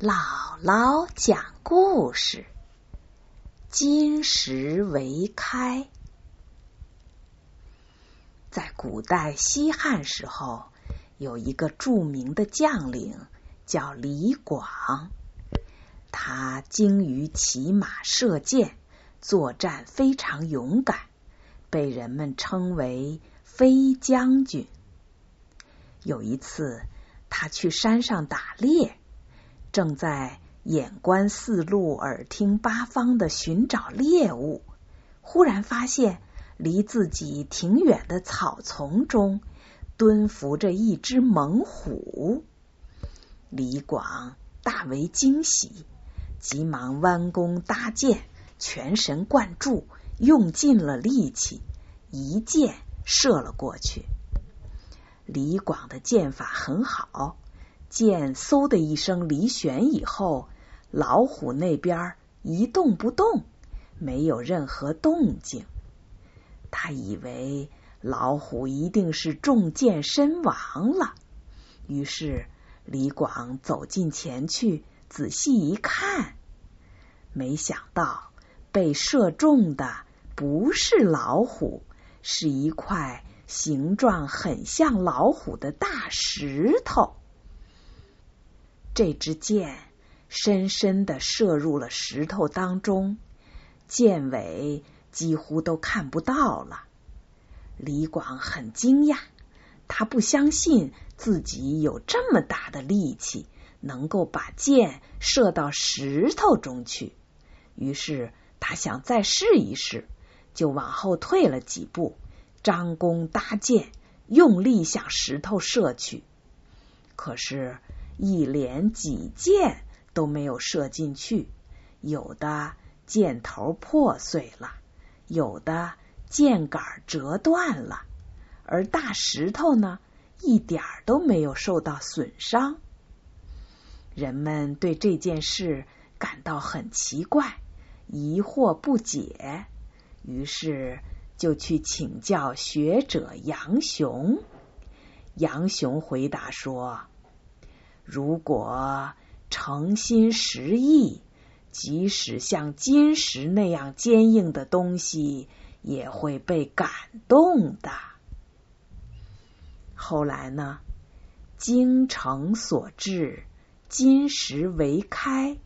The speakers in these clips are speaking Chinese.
姥姥讲故事：金石为开。在古代西汉时候，有一个著名的将领叫李广，他精于骑马射箭，作战非常勇敢，被人们称为飞将军。有一次，他去山上打猎。正在眼观四路、耳听八方的寻找猎物，忽然发现离自己挺远的草丛中蹲伏着一只猛虎。李广大为惊喜，急忙弯弓搭箭，全神贯注，用尽了力气，一箭射了过去。李广的箭法很好。见嗖的一声离弦以后，老虎那边一动不动，没有任何动静。他以为老虎一定是中箭身亡了，于是李广走近前去仔细一看，没想到被射中的不是老虎，是一块形状很像老虎的大石头。这支箭深深的射入了石头当中，箭尾几乎都看不到了。李广很惊讶，他不相信自己有这么大的力气，能够把箭射到石头中去。于是他想再试一试，就往后退了几步，张弓搭箭，用力向石头射去。可是。一连几箭都没有射进去，有的箭头破碎了，有的箭杆折断了，而大石头呢，一点都没有受到损伤。人们对这件事感到很奇怪，疑惑不解，于是就去请教学者杨雄。杨雄回答说。如果诚心实意，即使像金石那样坚硬的东西，也会被感动的。后来呢？精诚所至，金石为开，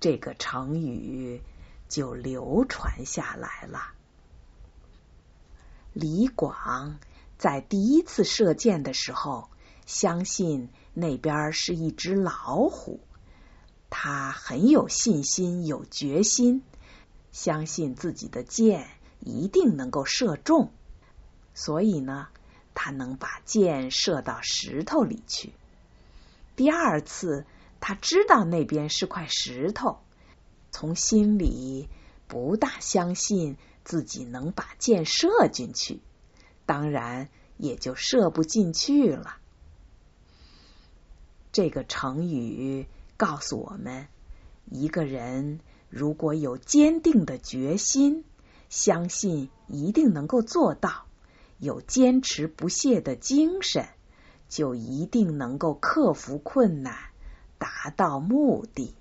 这个成语就流传下来了。李广在第一次射箭的时候。相信那边是一只老虎，他很有信心、有决心，相信自己的箭一定能够射中，所以呢，他能把箭射到石头里去。第二次，他知道那边是块石头，从心里不大相信自己能把箭射进去，当然也就射不进去了。这个成语告诉我们：一个人如果有坚定的决心，相信一定能够做到；有坚持不懈的精神，就一定能够克服困难，达到目的。